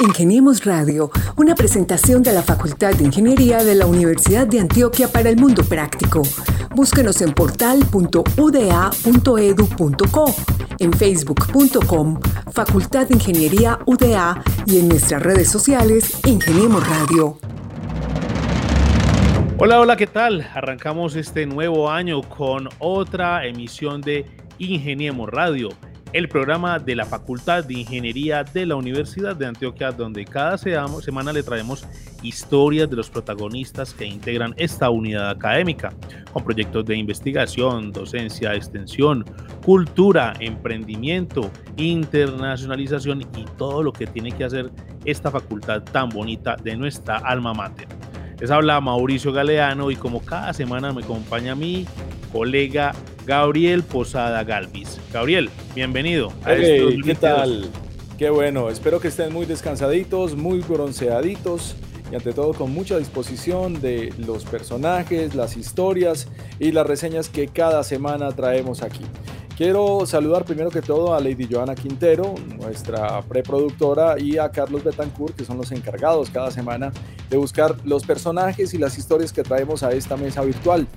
Ingeniemos Radio, una presentación de la Facultad de Ingeniería de la Universidad de Antioquia para el Mundo Práctico. Búsquenos en portal.uda.edu.co, en facebook.com, Facultad de Ingeniería UDA y en nuestras redes sociales, Ingeniemos Radio. Hola, hola, ¿qué tal? Arrancamos este nuevo año con otra emisión de Ingeniemos Radio el programa de la Facultad de Ingeniería de la Universidad de Antioquia, donde cada semana le traemos historias de los protagonistas que integran esta unidad académica, con proyectos de investigación, docencia, extensión, cultura, emprendimiento, internacionalización y todo lo que tiene que hacer esta facultad tan bonita de nuestra alma mater. Les habla Mauricio Galeano y como cada semana me acompaña mi colega Gabriel Posada Galvis. Gabriel, bienvenido. Este ¿Qué tal? Qué bueno, espero que estén muy descansaditos, muy bronceaditos y ante todo con mucha disposición de los personajes, las historias y las reseñas que cada semana traemos aquí. Quiero saludar primero que todo a Lady Joana Quintero, nuestra preproductora, y a Carlos Betancourt, que son los encargados cada semana de buscar los personajes y las historias que traemos a esta mesa virtual.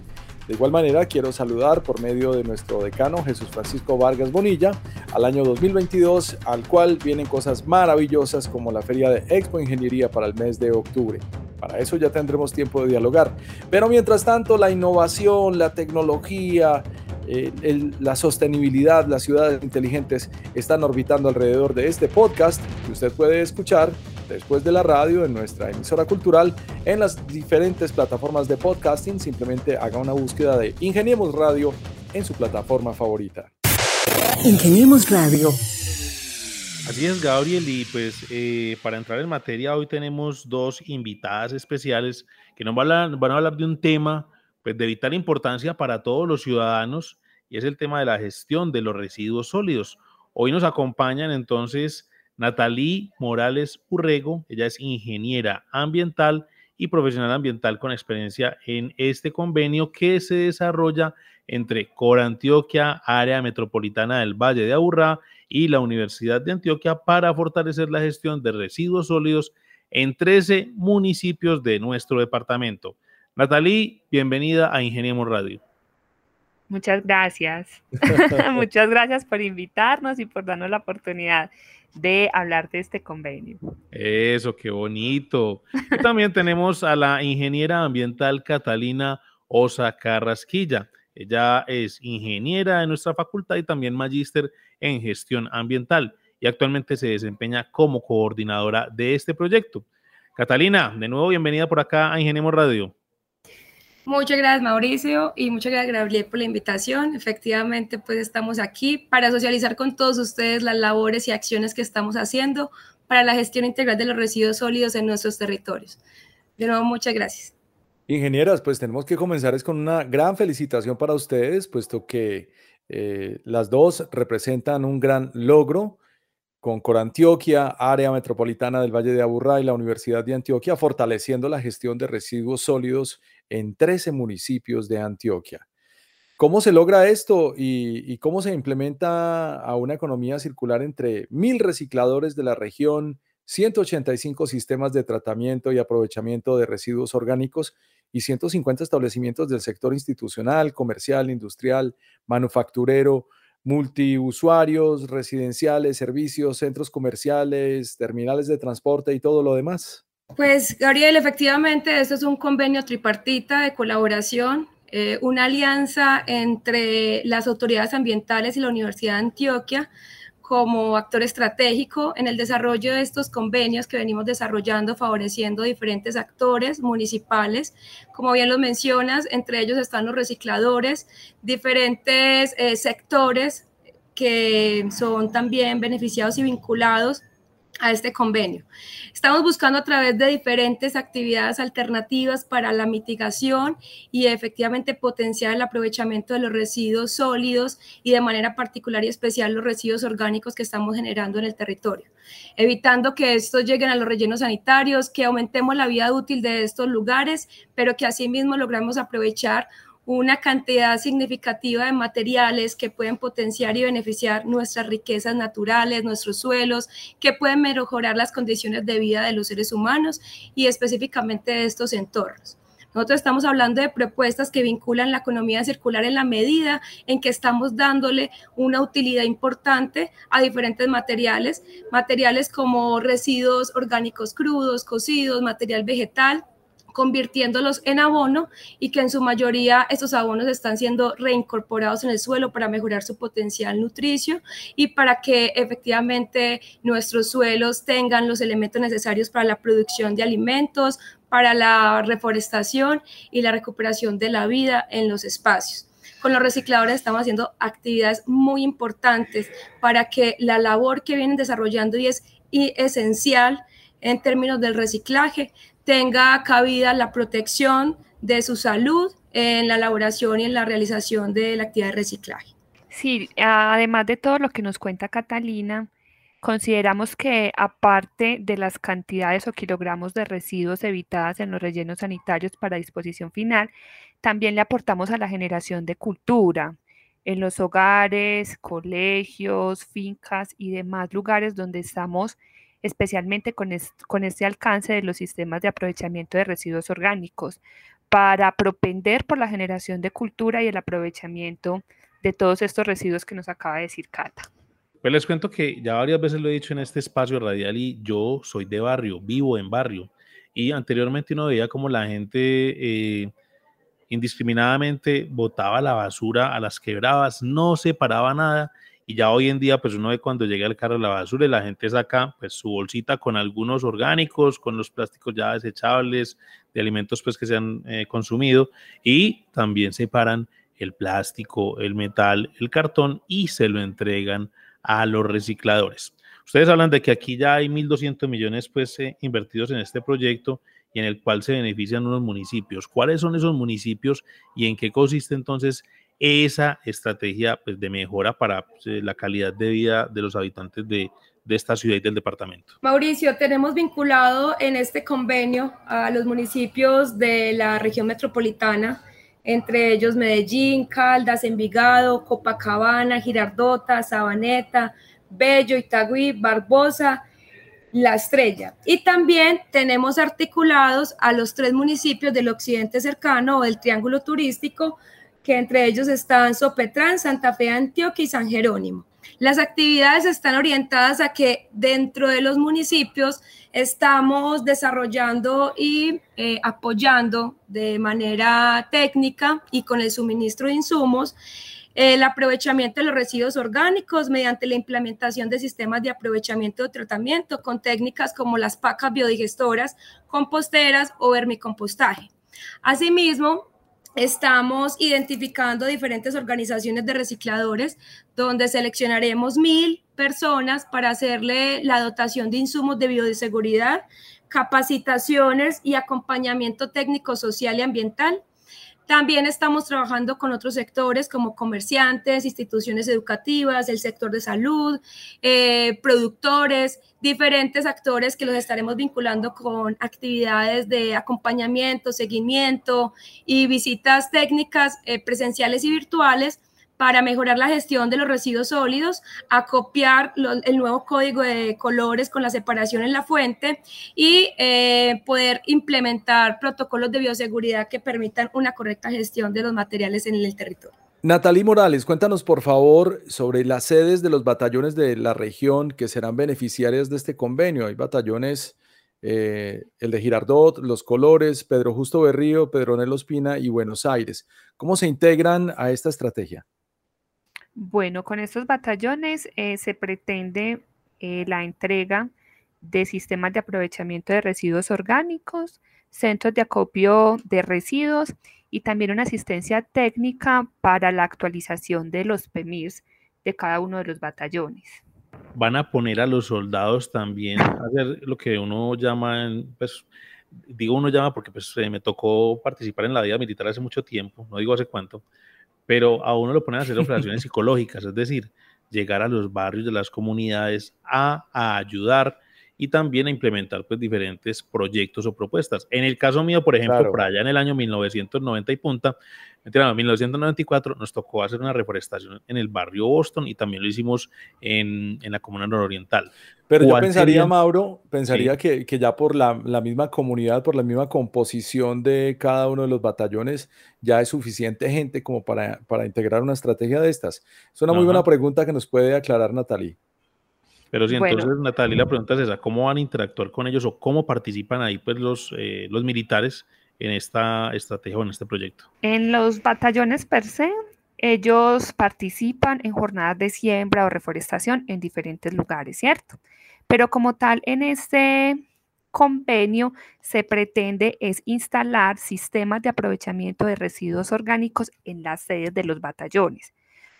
De igual manera, quiero saludar por medio de nuestro decano Jesús Francisco Vargas Bonilla al año 2022, al cual vienen cosas maravillosas como la Feria de Expo Ingeniería para el mes de octubre. Para eso ya tendremos tiempo de dialogar. Pero mientras tanto, la innovación, la tecnología, eh, la sostenibilidad, las ciudades inteligentes están orbitando alrededor de este podcast que usted puede escuchar después de la radio en nuestra emisora cultural en las diferentes plataformas de podcasting. Simplemente haga una búsqueda de Ingeniemos Radio en su plataforma favorita. Ingeniemos Radio. Así es, Gabriel, y pues eh, para entrar en materia, hoy tenemos dos invitadas especiales que nos van a, van a hablar de un tema pues, de vital importancia para todos los ciudadanos, y es el tema de la gestión de los residuos sólidos. Hoy nos acompañan entonces Natalie Morales Urrego, ella es ingeniera ambiental y profesional ambiental con experiencia en este convenio que se desarrolla entre Cora Antioquia, área metropolitana del Valle de Aburrá y la Universidad de Antioquia para fortalecer la gestión de residuos sólidos en 13 municipios de nuestro departamento. Natalie, bienvenida a Ingeniemos Radio. Muchas gracias. Muchas gracias por invitarnos y por darnos la oportunidad de hablar de este convenio. Eso, qué bonito. también tenemos a la ingeniera ambiental Catalina Osa Carrasquilla. Ella es ingeniera de nuestra facultad y también magíster en gestión ambiental y actualmente se desempeña como coordinadora de este proyecto. Catalina, de nuevo bienvenida por acá a Ingeniemos Radio. Muchas gracias Mauricio y muchas gracias Gabriel por la invitación. Efectivamente, pues estamos aquí para socializar con todos ustedes las labores y acciones que estamos haciendo para la gestión integral de los residuos sólidos en nuestros territorios. De nuevo, muchas gracias. Ingenieras, pues tenemos que comenzar es con una gran felicitación para ustedes, puesto que eh, las dos representan un gran logro con Corantioquia, área metropolitana del Valle de Aburrá y la Universidad de Antioquia, fortaleciendo la gestión de residuos sólidos en 13 municipios de Antioquia. ¿Cómo se logra esto y, cómo se implementa a una economía circular entre mil recicladores de la región, 185 sistemas de tratamiento y aprovechamiento de residuos orgánicos y 150 establecimientos del sector institucional, comercial, industrial, manufacturero, multiusuarios, residenciales, servicios, centros comerciales, terminales de transporte y todo lo demás? Pues, Gabriel, efectivamente, esto es un convenio tripartita de colaboración, eh, una alianza entre las autoridades ambientales y la Universidad de Antioquia como actor estratégico en el desarrollo de estos convenios que venimos desarrollando, favoreciendo diferentes actores municipales. Como bien lo mencionas, entre ellos están los recicladores, diferentes eh, sectores que son también beneficiados y vinculados a este convenio. Estamos buscando a través de diferentes actividades alternativas para la mitigación y efectivamente potenciar el aprovechamiento de los residuos sólidos y de manera particular y especial los residuos orgánicos que estamos generando en el territorio, evitando que estos lleguen a los rellenos sanitarios, que aumentemos la vida útil de estos lugares, pero que asimismo logramos aprovechar una cantidad significativa de materiales que pueden potenciar y beneficiar nuestras riquezas naturales, nuestros suelos, que pueden mejorar las condiciones de vida de los seres humanos y específicamente de estos entornos. Nosotros estamos hablando de propuestas que vinculan la economía circular en la medida en que estamos dándole una utilidad importante a diferentes materiales, materiales como residuos orgánicos crudos, cocidos, material vegetal, convirtiéndolos en abono y que en su mayoría estos abonos están siendo reincorporados en el suelo para mejorar su potencial nutricio y para que efectivamente nuestros suelos tengan los elementos necesarios para la producción de alimentos, para la reforestación y la recuperación de la vida en los espacios. Con los recicladores estamos haciendo actividades muy importantes para que la labor que vienen desarrollando y es esencial en términos del reciclaje tenga cabida la protección de su salud en la elaboración y en la realización de la actividad de reciclaje. Sí, además de todo lo que nos cuenta Catalina, consideramos que aparte de las cantidades o kilogramos de residuos evitadas en los rellenos sanitarios para disposición final, también le aportamos a la generación de cultura en los hogares, colegios, fincas y demás lugares donde estamos especialmente con, con este alcance de los sistemas de aprovechamiento de residuos orgánicos, para propender por la generación de cultura y el aprovechamiento de todos estos residuos que nos acaba de decir Cata. Pues les cuento que ya varias veces lo he dicho en este espacio radial y yo soy de barrio, vivo en barrio. Y anteriormente uno veía como la gente eh, indiscriminadamente botaba la basura a las quebradas, no separaba nada y ya hoy en día, pues uno ve cuando llega el carro de la basura y la gente saca pues su bolsita con algunos orgánicos, con los plásticos ya desechables, de alimentos pues que se han eh, consumido y también separan el plástico, el metal, el cartón y se lo entregan a los recicladores. Ustedes hablan de que aquí ya hay 1.200 millones pues eh, invertidos en este proyecto y en el cual se benefician unos municipios. ¿Cuáles son esos municipios y en qué consiste entonces esa estrategia pues, de mejora para pues, eh, la calidad de vida de los habitantes de, de esta ciudad y del departamento. Mauricio, tenemos vinculado en este convenio a los municipios de la región metropolitana, entre ellos Medellín, Caldas, Envigado, Copacabana, Girardota, Sabaneta, Bello, Itagüí, Barbosa, La Estrella. Y también tenemos articulados a los tres municipios del occidente cercano o del Triángulo Turístico, que entre ellos están Sopetrán, Santa Fe, Antioquia y San Jerónimo. Las actividades están orientadas a que dentro de los municipios estamos desarrollando y eh, apoyando de manera técnica y con el suministro de insumos el aprovechamiento de los residuos orgánicos mediante la implementación de sistemas de aprovechamiento de tratamiento con técnicas como las pacas biodigestoras, composteras o vermicompostaje. Asimismo, Estamos identificando diferentes organizaciones de recicladores donde seleccionaremos mil personas para hacerle la dotación de insumos de bioseguridad, capacitaciones y acompañamiento técnico, social y ambiental también estamos trabajando con otros sectores como comerciantes, instituciones educativas, el sector de salud, eh, productores, diferentes actores que los estaremos vinculando con actividades de acompañamiento, seguimiento y visitas técnicas eh, presenciales y virtuales para mejorar la gestión de los residuos sólidos, acopiar el nuevo código de colores con la separación en la fuente y eh, poder implementar protocolos de bioseguridad que permitan una correcta gestión de los materiales en el territorio. Natalie Morales, cuéntanos por favor sobre las sedes de los batallones de la región que serán beneficiarias de este convenio. Hay batallones, eh, el de Girardot, Los Colores, Pedro Justo Berrío, Pedronel Ospina y Buenos Aires. ¿Cómo se integran a esta estrategia? Bueno, con estos batallones eh, se pretende eh, la entrega de sistemas de aprovechamiento de residuos orgánicos, centros de acopio de residuos y también una asistencia técnica para la actualización de los PEMIRs de cada uno de los batallones. Van a poner a los soldados también a hacer lo que uno llama, pues digo uno llama porque pues me tocó participar en la vida militar hace mucho tiempo, no digo hace cuánto, pero a uno lo ponen a hacer operaciones psicológicas, es decir, llegar a los barrios de las comunidades a, ayudar y también a implementar pues diferentes proyectos o propuestas. En el caso mío, por ejemplo, por allá en el año 1990 y punta, en 1994 nos tocó hacer una reforestación en el barrio Boston y también lo hicimos en, en la comuna nororiental. Pero yo pensaría, Mauro, pensaría que, que, ya por la, la, misma comunidad, por la misma composición de cada uno de los batallones, ya es suficiente gente como para, para integrar una estrategia de estas. Es una muy buena pregunta que nos puede aclarar Natalie. Pero si entonces, Natalie, la pregunta es esa, ¿cómo van a interactuar con ellos o cómo participan ahí pues, los, eh, los militares en esta estrategia o en este proyecto? En los batallones per se, ellos participan en jornadas de siembra o reforestación en diferentes lugares, ¿cierto? Pero como tal, en este convenio se pretende es instalar sistemas de aprovechamiento de residuos orgánicos en las sedes de los batallones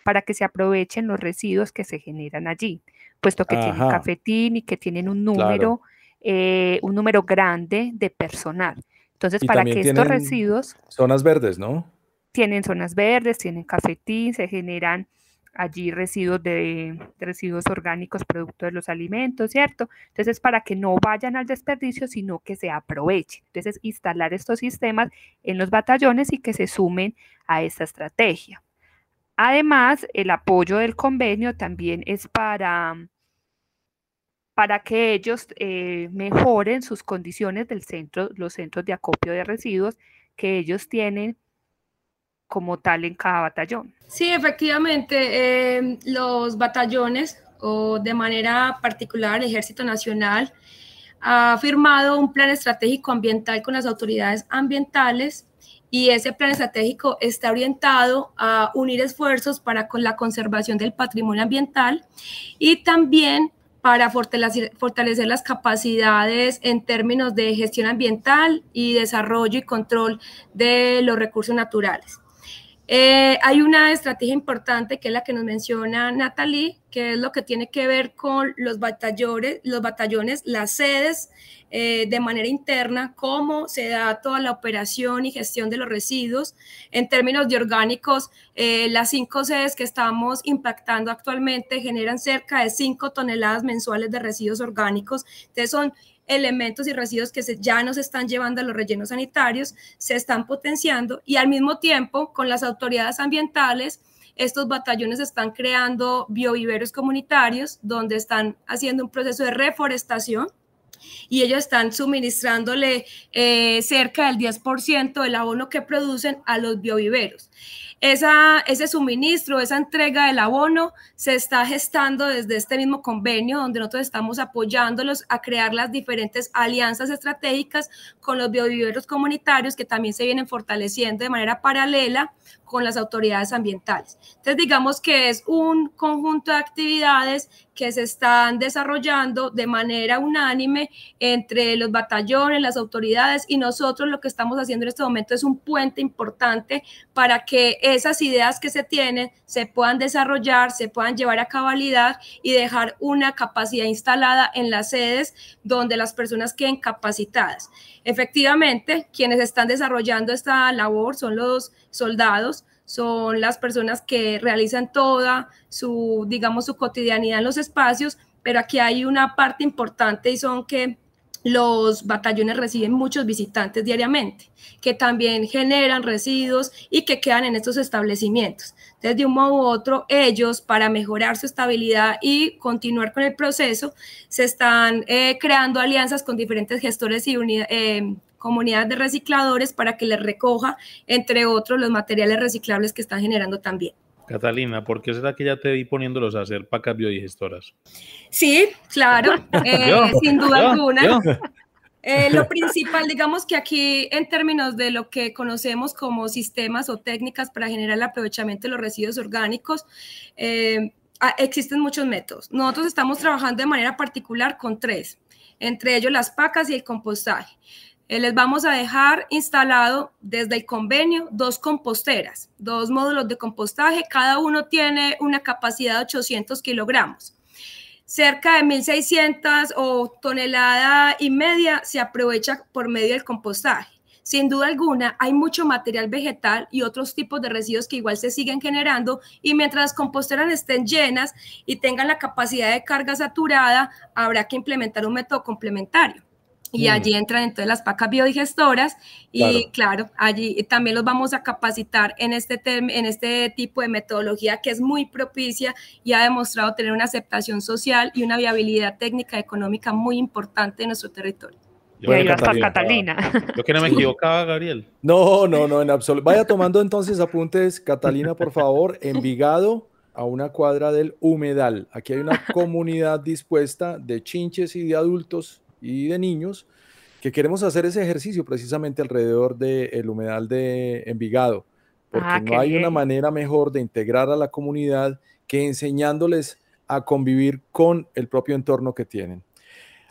para que se aprovechen los residuos que se generan allí, puesto que tienen cafetín y que tienen un número, eh, un número grande de personal. Entonces, para que estos residuos... Zonas verdes, ¿no? Tienen zonas verdes, tienen cafetín, se generan allí residuos de, residuos orgánicos producto de los alimentos, ¿cierto? Entonces, para que no vayan al desperdicio, sino que se aprovechen. Entonces, instalar estos sistemas en los batallones y que se sumen a esta estrategia. Además, el apoyo del convenio también es para, para que ellos eh, mejoren sus condiciones del centro, los centros de acopio de residuos que ellos tienen como tal en cada batallón. Sí, efectivamente, em, los batallones o de manera particular el Ejército Nacional ha firmado un plan estratégico ambiental con las autoridades ambientales y ese plan estratégico está orientado a unir esfuerzos para con la conservación del patrimonio ambiental y también para fortalecer, fortalecer, las capacidades en términos de gestión ambiental y desarrollo y control de los recursos naturales. Eh, hay una estrategia importante que es la que nos menciona Natalie, que es lo que tiene que ver con los batallones, los batallones las sedes eh, de manera interna, cómo se da toda la operación y gestión de los residuos. En términos de orgánicos, eh, las cinco sedes que estamos impactando actualmente generan cerca de cinco toneladas mensuales de residuos orgánicos. Entonces son elementos y residuos que se, ya nos están llevando a los rellenos sanitarios, se están potenciando y al mismo tiempo con las autoridades ambientales, estos batallones están creando bioviveros comunitarios donde están haciendo un proceso de reforestación y ellos están suministrándole eh, cerca del 10% del abono que producen a los bioviveros. Esa, ese suministro, esa entrega del abono se está gestando desde este mismo convenio donde nosotros estamos apoyándolos a crear las diferentes alianzas estratégicas con los bioviveros comunitarios que también se vienen fortaleciendo de manera paralela con las autoridades ambientales. Entonces, digamos que es un conjunto de actividades que se están desarrollando de manera unánime entre los batallones, las autoridades y nosotros lo que estamos haciendo en este momento es un puente importante para que esas ideas que se tienen se puedan desarrollar, se puedan llevar a cabalidad y dejar una capacidad instalada en las sedes donde las personas queden capacitadas. Efectivamente, quienes están desarrollando esta labor son los soldados, son las personas que realizan toda su, digamos, su cotidianidad en los espacios, pero aquí hay una parte importante y son que los batallones reciben muchos visitantes diariamente, que también generan residuos y que quedan en estos establecimientos. Entonces, de un modo u otro, ellos, para mejorar su estabilidad y continuar con el proceso, se están eh, creando alianzas con diferentes gestores y eh, comunidades de recicladores para que les recoja, entre otros, los materiales reciclables que están generando también. Catalina, ¿por qué será que ya te vi poniéndolos a hacer pacas biodigestoras? Sí, claro, eh, sin duda alguna. Eh, lo principal, digamos que aquí en términos de lo que conocemos como sistemas o técnicas para generar el aprovechamiento de los residuos orgánicos, eh, existen muchos métodos. Nosotros estamos trabajando de manera particular con tres, entre ellos las pacas y el compostaje. Eh, les vamos a dejar instalado desde el convenio dos composteras, dos módulos de compostaje, cada uno tiene una capacidad de 800 kilogramos. Cerca de 1.600 o tonelada y media se aprovecha por medio del compostaje. sin duda alguna hay mucho material vegetal y otros tipos de residuos que igual se siguen generando y mientras las composteras estén llenas y tengan la capacidad de carga saturada, habrá que implementar un método complementario. Y mm. allí entran entonces las pacas biodigestoras y claro. allí también los vamos a capacitar en este, en este tipo de metodología que es muy propicia y ha demostrado tener una aceptación social y una viabilidad técnica y económica muy importante en nuestro territorio. Yo Catalina. Yo que no me equivocaba, Gabriel. No, no, no, en absoluto. Vaya tomando entonces apuntes, Catalina, por favor. Envigado a una cuadra del humedal. Aquí hay una comunidad dispuesta de chinches y de adultos y de niños que queremos hacer ese ejercicio precisamente alrededor del humedal de Envigado, porque ah, no hay una manera mejor de integrar a la comunidad que enseñándoles a convivir con el propio entorno que tienen.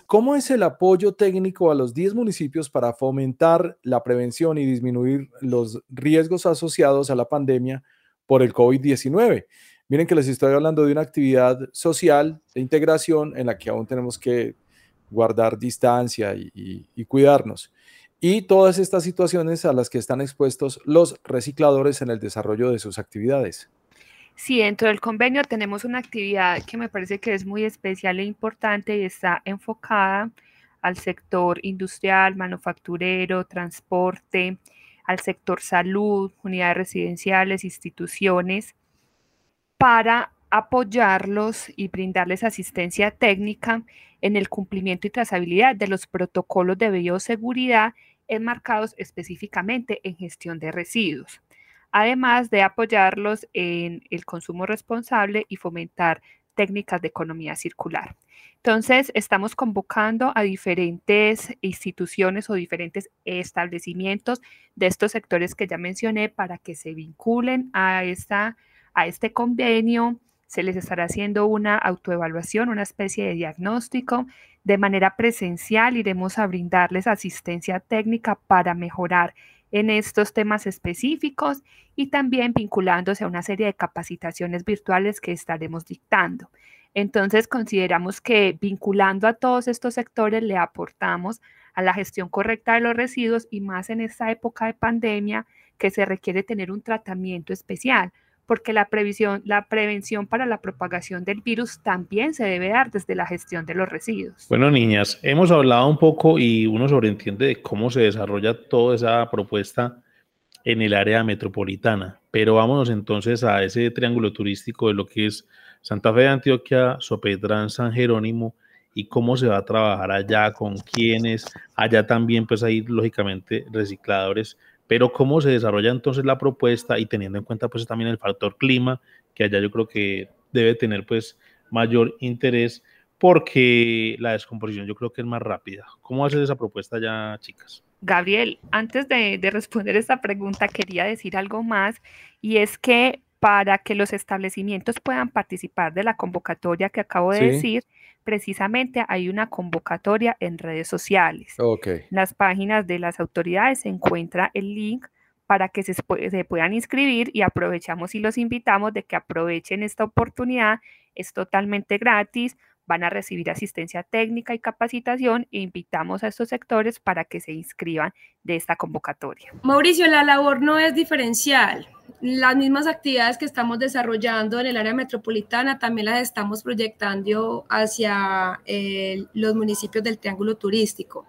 ¿Cómo es el apoyo técnico a los 10 municipios para fomentar la prevención y disminuir los riesgos asociados a la pandemia por el COVID-19? Miren que les estoy hablando de una actividad social de integración en la que aún tenemos que guardar distancia y, cuidarnos. Y todas estas situaciones a las que están expuestos los recicladores en el desarrollo de sus actividades. Sí, dentro del convenio tenemos una actividad que me parece que es muy especial e importante y está enfocada al sector industrial, manufacturero, transporte, al sector salud, unidades residenciales, instituciones, para apoyarlos y brindarles asistencia técnica en el cumplimiento y trazabilidad de los protocolos de bioseguridad enmarcados específicamente en gestión de residuos, además de apoyarlos en el consumo responsable y fomentar técnicas de economía circular. Entonces, estamos convocando a diferentes instituciones o diferentes establecimientos de estos sectores que ya mencioné para que se vinculen a, esta, a este convenio, se les estará haciendo una autoevaluación, una especie de diagnóstico. De manera presencial iremos a brindarles asistencia técnica para mejorar en estos temas específicos y también vinculándose a una serie de capacitaciones virtuales que estaremos dictando. Entonces, consideramos que vinculando a todos estos sectores le aportamos a la gestión correcta de los residuos y más en esta época de pandemia que se requiere tener un tratamiento especial porque la, previsión, la prevención para la propagación del virus también se debe dar desde la gestión de los residuos. Bueno, niñas, hemos hablado un poco y uno sobreentiende de cómo se desarrolla toda esa propuesta en el área metropolitana, pero vámonos entonces a ese triángulo turístico de lo que es Santa Fe de Antioquia, Sopetrán, San Jerónimo y cómo se va a trabajar allá, con quiénes, allá también pues hay lógicamente recicladores pero cómo se desarrolla entonces la propuesta y teniendo en cuenta pues también el factor clima, que allá yo creo que debe tener pues mayor interés porque la descomposición yo creo que es más rápida. ¿Cómo hacer esa propuesta ya, chicas? Gabriel, antes de, de responder esta pregunta, quería decir algo más y es que para que los establecimientos puedan participar de la convocatoria que acabo de decir, precisamente hay una convocatoria en redes sociales. En las páginas de las autoridades se encuentra el link para que se, se, puedan inscribir y aprovechamos y los invitamos de que aprovechen esta oportunidad. Es totalmente gratis, van a recibir asistencia técnica y capacitación e invitamos a estos sectores para que se inscriban de esta convocatoria. Mauricio, la labor no es diferencial las mismas actividades que estamos desarrollando en el área metropolitana también las estamos proyectando hacia eh, los municipios del Triángulo Turístico.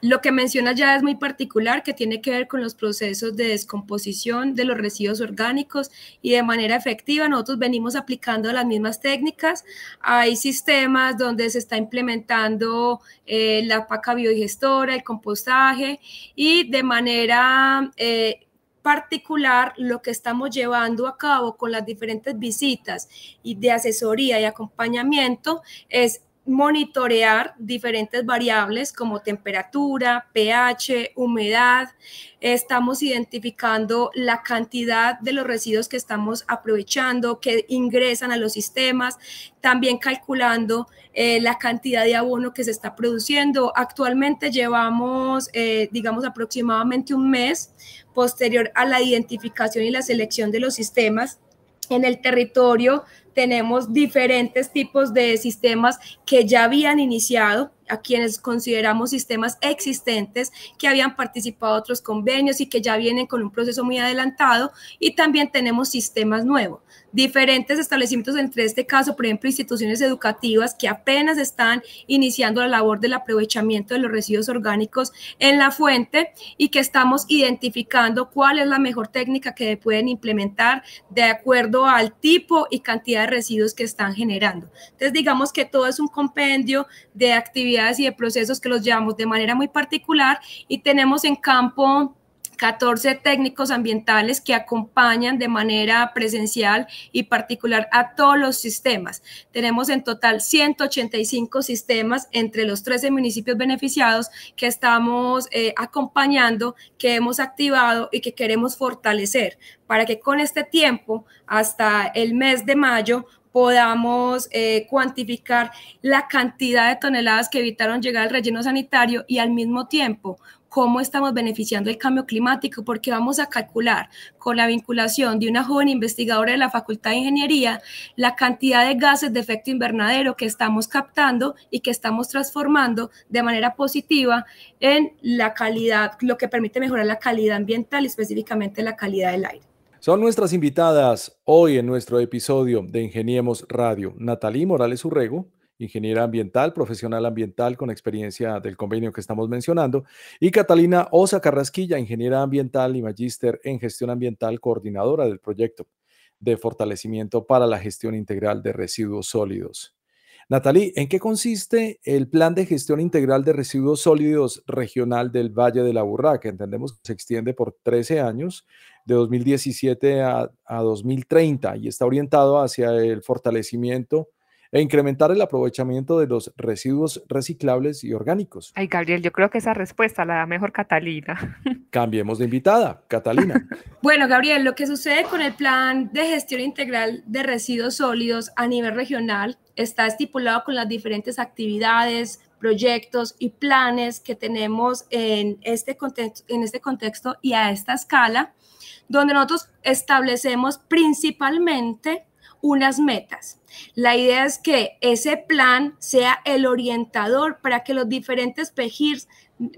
Lo que mencionas ya es muy particular, que tiene que ver con los procesos de descomposición de los residuos orgánicos y de manera efectiva nosotros venimos aplicando las mismas técnicas. Hay sistemas donde se está implementando eh, la paca biodigestora, el compostaje y de manera... Eh, particular lo que estamos llevando a cabo con las diferentes visitas y de asesoría y acompañamiento es monitorear diferentes variables como temperatura, pH, humedad. Estamos identificando la cantidad de los residuos que estamos aprovechando, que ingresan a los sistemas, también calculando eh, la cantidad de abono que se está produciendo. Actualmente llevamos, eh, digamos, aproximadamente un mes posterior a la identificación y la selección de los sistemas en el territorio tenemos diferentes tipos de sistemas que ya habían iniciado a quienes consideramos sistemas existentes que habían participado en otros convenios y que ya vienen con un proceso muy adelantado y también tenemos sistemas nuevos diferentes establecimientos, entre este caso, por ejemplo, instituciones educativas que apenas están iniciando la labor del aprovechamiento de los residuos orgánicos en la fuente y que estamos identificando cuál es la mejor técnica que pueden implementar de acuerdo al tipo y cantidad de residuos que están generando. Entonces, digamos que todo es un compendio de actividades y de procesos que los llevamos de manera muy particular y tenemos en campo 14 técnicos ambientales que acompañan de manera presencial y particular a todos los sistemas. Tenemos en total 185 sistemas entre los 13 municipios beneficiados que estamos eh, acompañando, que hemos activado y que queremos fortalecer para que con este tiempo, hasta el mes de mayo, podamos eh, cuantificar la cantidad de toneladas que evitaron llegar al relleno sanitario y al mismo tiempo cómo estamos beneficiando el cambio climático, porque vamos a calcular con la vinculación de una joven investigadora de la Facultad de Ingeniería la cantidad de gases de efecto invernadero que estamos captando y que estamos transformando de manera positiva en la calidad, lo que permite mejorar la calidad ambiental y específicamente la calidad del aire. Son nuestras invitadas hoy en nuestro episodio de Ingeniemos Radio, Natalí Morales Urrego, ingeniera ambiental, profesional ambiental con experiencia del convenio que estamos mencionando, y Catalina Osa Carrasquilla, ingeniera ambiental y magíster en gestión ambiental, coordinadora del proyecto de fortalecimiento para la gestión integral de residuos sólidos. Natalie, ¿en qué consiste el plan de gestión integral de residuos sólidos regional del Valle de la Burra, que entendemos que se extiende por 13 años, de 2017 a, a 2030, y está orientado hacia el fortalecimiento e incrementar el aprovechamiento de los residuos reciclables y orgánicos. Ay, Gabriel, yo creo que esa respuesta la da mejor Catalina. Cambiemos de invitada, Catalina. bueno, Gabriel, lo que sucede con el plan de gestión integral de residuos sólidos a nivel regional está estipulado con las diferentes actividades, proyectos y planes que tenemos en este, contexto, en este contexto y a esta escala, donde nosotros establecemos principalmente unas metas. La idea es que ese plan sea el orientador para que los diferentes PEGIRs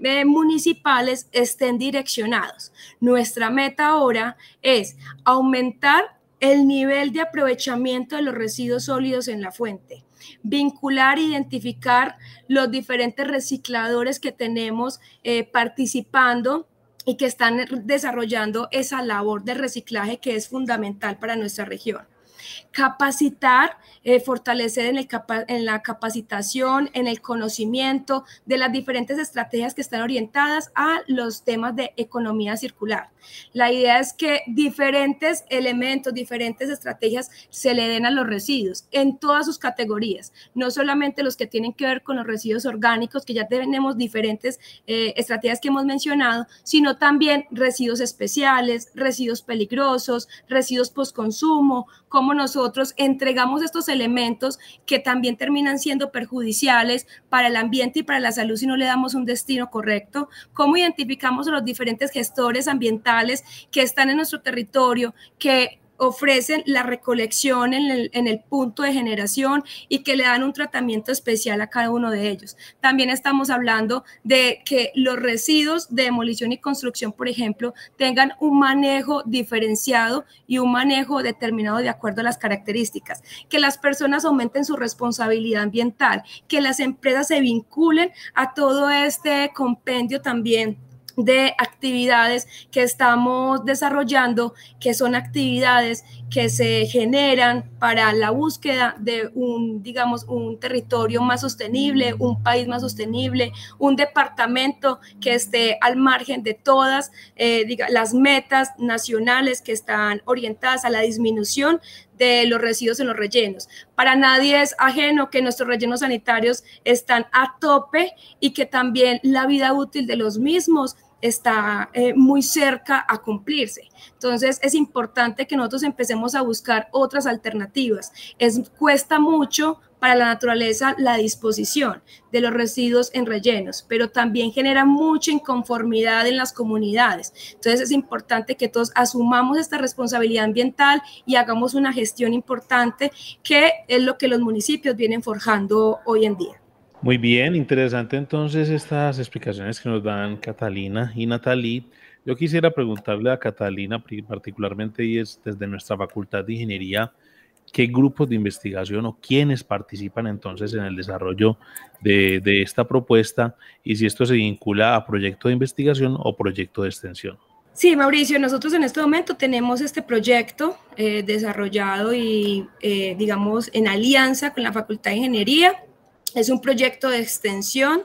eh, municipales estén direccionados. Nuestra meta ahora es aumentar el nivel de aprovechamiento de los residuos sólidos en la fuente, vincular e identificar los diferentes recicladores que tenemos eh, participando y que están desarrollando esa labor de reciclaje que es fundamental para nuestra región capacitar, eh, fortalecer en, el en la capacitación, en el conocimiento de las diferentes estrategias que están orientadas a los temas de economía circular. La idea es que diferentes elementos, diferentes estrategias se le den a los residuos en todas sus categorías, no solamente los que tienen que ver con los residuos orgánicos, que ya tenemos diferentes eh, estrategias que hemos mencionado, sino también residuos especiales, residuos peligrosos, residuos postconsumo, cómo nosotros entregamos estos elementos que también terminan siendo perjudiciales para el ambiente y para la salud si no le damos un destino correcto, cómo identificamos a los diferentes gestores ambientales que están en nuestro territorio, que ofrecen la recolección en el, punto de generación y que le dan un tratamiento especial a cada uno de ellos. También estamos hablando de que los residuos de demolición y construcción, por ejemplo, tengan un manejo diferenciado y un manejo determinado de acuerdo a las características, que las personas aumenten su responsabilidad ambiental, que las empresas se vinculen a todo este compendio también de actividades que estamos desarrollando, que son actividades que se generan para la búsqueda de un, digamos, un territorio más sostenible, un país más sostenible, un departamento que esté al margen de todas eh, las metas nacionales que están orientadas a la disminución de los residuos en los rellenos. Para nadie es ajeno que nuestros rellenos sanitarios están a tope y que también la vida útil de los mismos está eh, muy cerca a cumplirse. Entonces es importante que nosotros empecemos a buscar otras alternativas. Es, cuesta mucho para la naturaleza la disposición de los residuos en rellenos, pero también genera mucha inconformidad en las comunidades. Entonces es importante que todos asumamos esta responsabilidad ambiental y hagamos una gestión importante que es lo que los municipios vienen forjando hoy en día. Muy bien, interesante entonces estas explicaciones que nos dan Catalina y Natalie. Yo quisiera preguntarle a Catalina particularmente y es desde nuestra Facultad de Ingeniería, ¿qué grupos de investigación o quiénes participan entonces en el desarrollo de, esta propuesta y si esto se vincula a proyecto de investigación o proyecto de extensión? Sí, Mauricio, nosotros en este momento tenemos este proyecto eh, desarrollado y, eh, digamos, en alianza con la Facultad de Ingeniería es un proyecto de extensión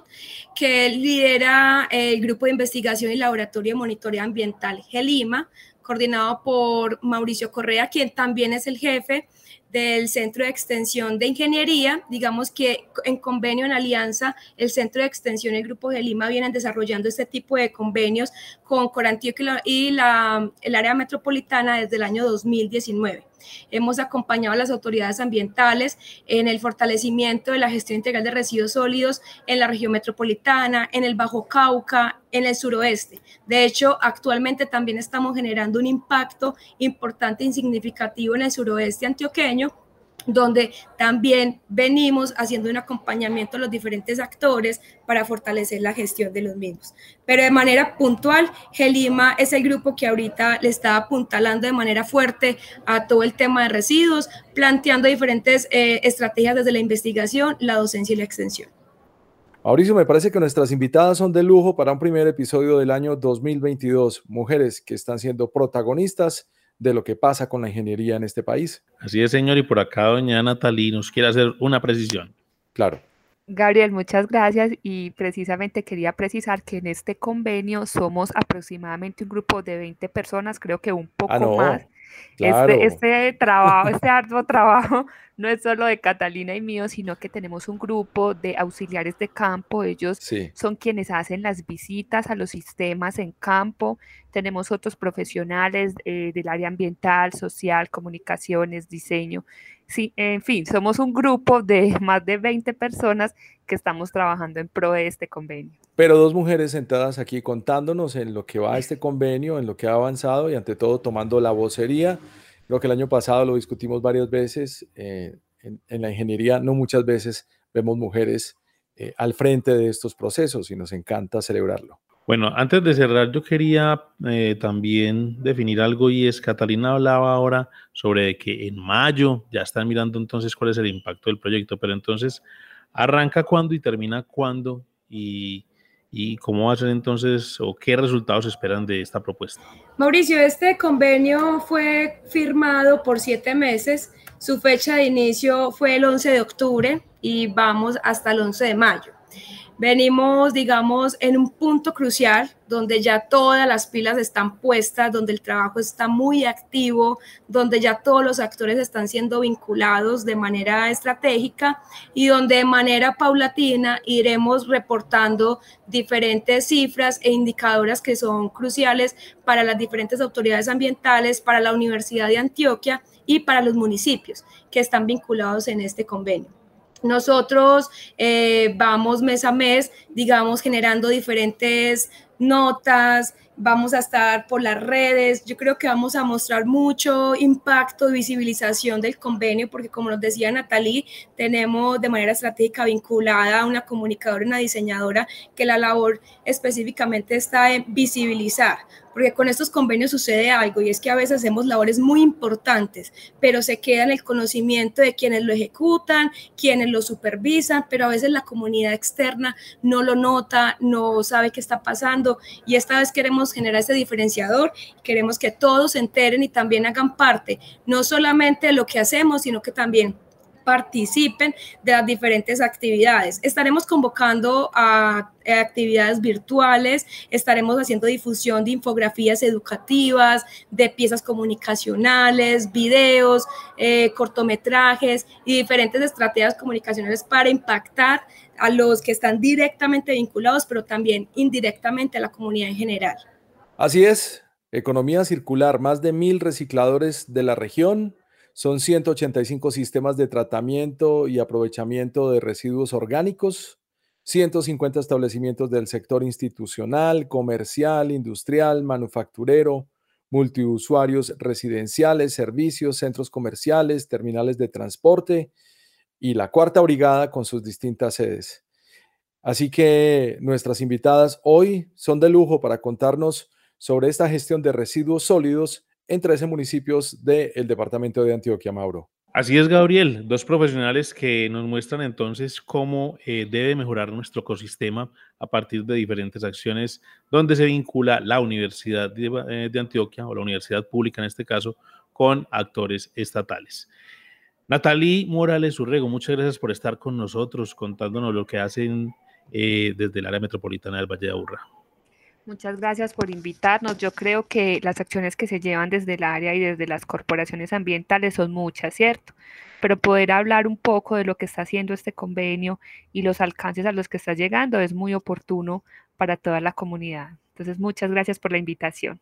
que lidera el Grupo de Investigación y Laboratorio de Monitoreo Ambiental GELIMA, coordinado por Mauricio Correa, quien también es el jefe del Centro de Extensión de Ingeniería. Digamos que en convenio, en alianza, el Centro de Extensión y el Grupo de Lima vienen desarrollando este tipo de convenios con Corantioquia y el área metropolitana desde el año 2019. Hemos acompañado a las autoridades ambientales en el fortalecimiento de la gestión integral de residuos sólidos en la región metropolitana, en el Bajo Cauca, en el suroeste. De hecho, actualmente también estamos generando un impacto importante y significativo en el suroeste antioqueño donde también venimos haciendo un acompañamiento a los diferentes actores para fortalecer la gestión de los mismos. Pero de manera puntual, Gelima es el grupo que ahorita le está apuntalando de manera fuerte a todo el tema de residuos, planteando diferentes eh, estrategias desde la investigación, la docencia y la extensión. Mauricio, me parece que nuestras invitadas son de lujo para un primer episodio del año 2022. Mujeres que están siendo protagonistas de lo que pasa con la ingeniería en este país. Así es, señor, y por acá doña Natalí nos quiere hacer una precisión. Claro. Gabriel, muchas gracias y precisamente quería precisar que en este convenio somos aproximadamente un grupo de 20 personas, creo que un poco ah, más. Este, este, trabajo, este arduo trabajo no es solo de Catalina y mío, sino que tenemos un grupo de auxiliares de campo. Ellos son quienes hacen las visitas a los sistemas en campo. Tenemos otros profesionales eh, del área ambiental, social, comunicaciones, diseño. Sí, en fin, somos un grupo de más de 20 personas que estamos trabajando en pro de este convenio. Pero dos mujeres sentadas aquí contándonos en lo que va este convenio, en lo que ha avanzado y ante todo tomando la vocería. Creo que el año pasado lo discutimos varias veces. Eh, en, la ingeniería no muchas veces vemos mujeres eh, al frente de estos procesos y nos encanta celebrarlo. Bueno, antes de cerrar, yo quería eh, también definir algo y es, Catalina hablaba ahora sobre que en mayo ya están mirando entonces cuál es el impacto del proyecto, pero entonces arranca cuándo y termina cuándo y, y cómo va a ser entonces o qué resultados esperan de esta propuesta. Mauricio, este convenio fue firmado por siete meses, su fecha de inicio fue el 11 de octubre y vamos hasta el 11 de mayo venimos, digamos, en un punto crucial donde ya todas las pilas están puestas, donde el trabajo está muy activo, donde ya todos los actores están siendo vinculados de manera estratégica y donde de manera paulatina iremos reportando diferentes cifras e indicadoras que son cruciales para las diferentes autoridades ambientales, para la Universidad de Antioquia y para los municipios que están vinculados en este convenio. Nosotros eh, vamos mes a mes, digamos, generando diferentes notas, vamos a estar por las redes, yo creo que vamos a mostrar mucho impacto y visibilización del convenio, porque como nos decía Natalie, tenemos de manera estratégica vinculada a una comunicadora, una diseñadora, que la labor específicamente está en visibilizar, porque con estos convenios sucede algo y es que a veces hacemos labores muy importantes, pero se queda en el conocimiento de quienes lo ejecutan, quienes lo supervisan, pero a veces la comunidad externa no lo nota, no sabe qué está pasando y esta vez queremos generar ese diferenciador, queremos que todos se enteren y también hagan parte, no solamente de lo que hacemos, sino que también participen de las diferentes actividades. Estaremos convocando a actividades virtuales, estaremos haciendo difusión de infografías educativas, de piezas comunicacionales, videos, eh, cortometrajes y diferentes estrategias comunicacionales para impactar a los que están directamente vinculados, pero también indirectamente a la comunidad en general. Así es, economía circular, más de mil recicladores de la región son 185 sistemas de tratamiento y aprovechamiento de residuos orgánicos, 150 establecimientos del sector institucional, comercial, industrial, manufacturero, multiusuarios residenciales, servicios, centros comerciales, terminales de transporte y la cuarta brigada con sus distintas sedes. Así que nuestras invitadas hoy son de lujo para contarnos sobre esta gestión de residuos sólidos en 13 municipios del departamento de Antioquia, Mauro. Así es, Gabriel, dos profesionales que nos muestran entonces cómo eh, debe mejorar nuestro ecosistema a partir de diferentes acciones donde se vincula la Universidad de, eh, Antioquia o la Universidad Pública en este caso con actores estatales. Natalie Morales Urrego, muchas gracias por estar con nosotros contándonos lo que hacen eh, desde el área metropolitana del Valle de Aburrá. Muchas gracias por invitarnos. Yo creo que las acciones que se llevan desde el área y desde las corporaciones ambientales son muchas, ¿cierto? Pero poder hablar un poco de lo que está haciendo este convenio y los alcances a los que está llegando es muy oportuno para toda la comunidad. Entonces, muchas gracias por la invitación.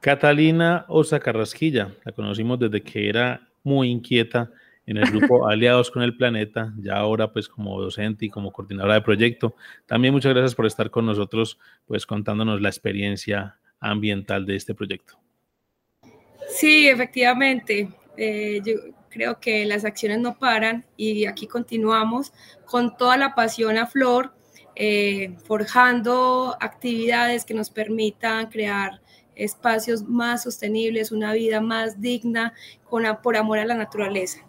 Catalina Osa Carrasquilla, la conocimos desde que era muy inquieta en el grupo Aliados con el Planeta, ya ahora pues como docente y como coordinadora de proyecto. También muchas gracias por estar con nosotros, pues contándonos la experiencia ambiental de este proyecto. Sí, efectivamente. Eh, yo creo que las acciones no paran y aquí continuamos con toda la pasión a flor, eh, forjando actividades que nos permitan crear espacios más sostenibles, una vida más digna, con, por amor a la naturaleza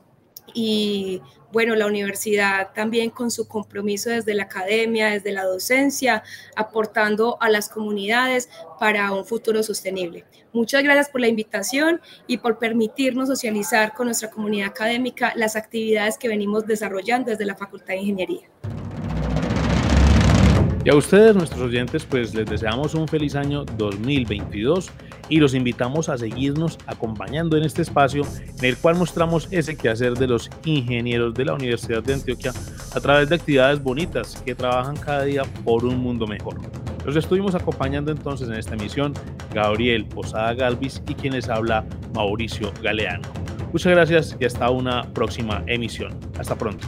y bueno, la universidad también con su compromiso desde la academia, desde la docencia, aportando a las comunidades para un futuro sostenible. Muchas gracias por la invitación y por permitirnos socializar con nuestra comunidad académica las actividades que venimos desarrollando desde la Facultad de Ingeniería. Y a ustedes, nuestros oyentes, pues les deseamos un feliz año 2022 y los invitamos a seguirnos acompañando en este espacio en el cual mostramos ese quehacer de los ingenieros de la Universidad de Antioquia a través de actividades bonitas que trabajan cada día por un mundo mejor. Los estuvimos acompañando entonces en esta emisión Gabriel Posada Galvis y quien les habla Mauricio Galeano. Muchas gracias y hasta una próxima emisión. Hasta pronto.